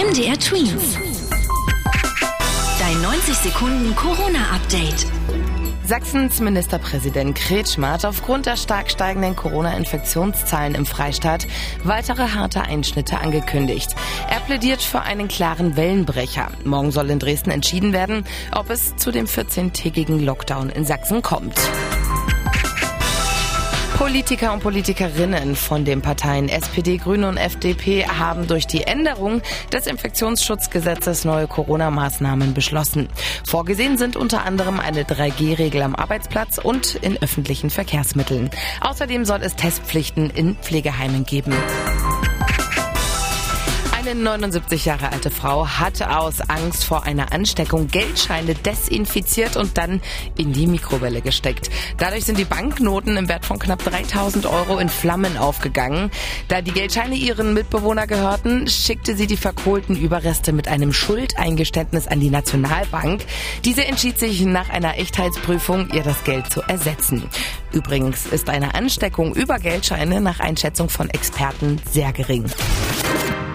MDR Twins. Dein 90 Sekunden Corona-Update. Sachsens Ministerpräsident Kretschmer hat aufgrund der stark steigenden Corona-Infektionszahlen im Freistaat weitere harte Einschnitte angekündigt. Er plädiert für einen klaren Wellenbrecher. Morgen soll in Dresden entschieden werden, ob es zu dem 14-tägigen Lockdown in Sachsen kommt. Politiker und Politikerinnen von den Parteien SPD, Grüne und FDP haben durch die Änderung des Infektionsschutzgesetzes neue Corona-Maßnahmen beschlossen. Vorgesehen sind unter anderem eine 3G-Regel am Arbeitsplatz und in öffentlichen Verkehrsmitteln. Außerdem soll es Testpflichten in Pflegeheimen geben. Eine 79 Jahre alte Frau hat aus Angst vor einer Ansteckung Geldscheine desinfiziert und dann in die Mikrowelle gesteckt. Dadurch sind die Banknoten im Wert von knapp 3000 Euro in Flammen aufgegangen. Da die Geldscheine ihren Mitbewohner gehörten, schickte sie die verkohlten Überreste mit einem Schuldeingeständnis an die Nationalbank. Diese entschied sich nach einer Echtheitsprüfung, ihr das Geld zu ersetzen. Übrigens ist eine Ansteckung über Geldscheine nach Einschätzung von Experten sehr gering.